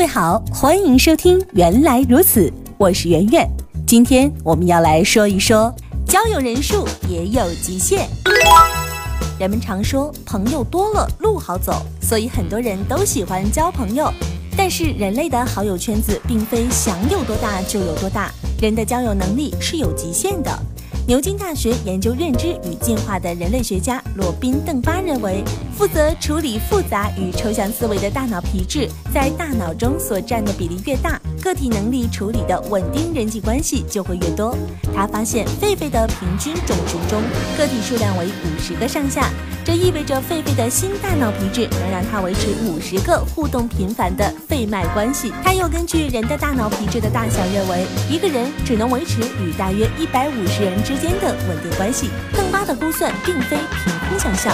各位好，欢迎收听《原来如此》，我是圆圆。今天我们要来说一说，交友人数也有极限。人们常说朋友多了路好走，所以很多人都喜欢交朋友。但是人类的好友圈子并非想有多大就有多大，人的交友能力是有极限的。牛津大学研究认知与进化的人类学家罗宾·邓巴认为，负责处理复杂与抽象思维的大脑皮质在大脑中所占的比例越大，个体能力处理的稳定人际关系就会越多。他发现，狒狒的平均种群中，个体数量为五十个上下。这意味着狒狒的新大脑皮质能让它维持五十个互动频繁的肺脉关系。他又根据人的大脑皮质的大小认为，一个人只能维持与大约一百五十人之间的稳定关系。邓巴的估算并非凭空想象，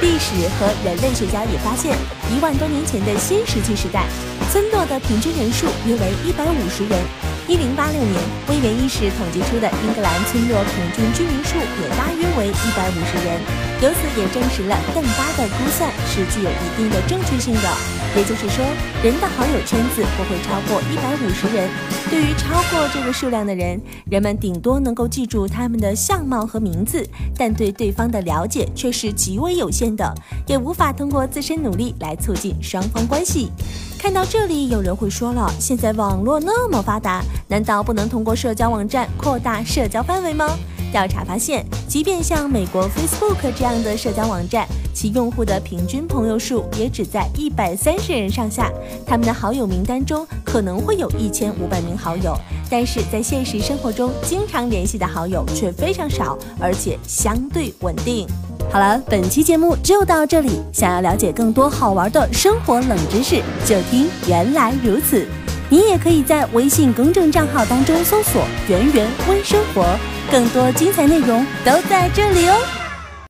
历史和人类学家也发现，一万多年前的新石器时代，村落的平均人数约为一百五十人。一零八六年，威廉一世统计出的英格兰村落平均居民数也大约为一百五十人，由此也证实了邓巴的估算是具有一定的正确性的。也就是说，人的好友圈子不会超过一百五十人。对于超过这个数量的人，人们顶多能够记住他们的相貌和名字，但对对方的了解却是极为有限的，也无法通过自身努力来促进双方关系。看到这里，有人会说了：现在网络那么发达，难道不能通过社交网站扩大社交范围吗？调查发现，即便像美国 Facebook 这样的社交网站，其用户的平均朋友数也只在一百三十人上下。他们的好友名单中可能会有一千五百名好友，但是在现实生活中，经常联系的好友却非常少，而且相对稳定。好了，本期节目就到这里。想要了解更多好玩的生活冷知识，就听原来如此。你也可以在微信公众账号当中搜索“圆圆微生活”，更多精彩内容都在这里哦。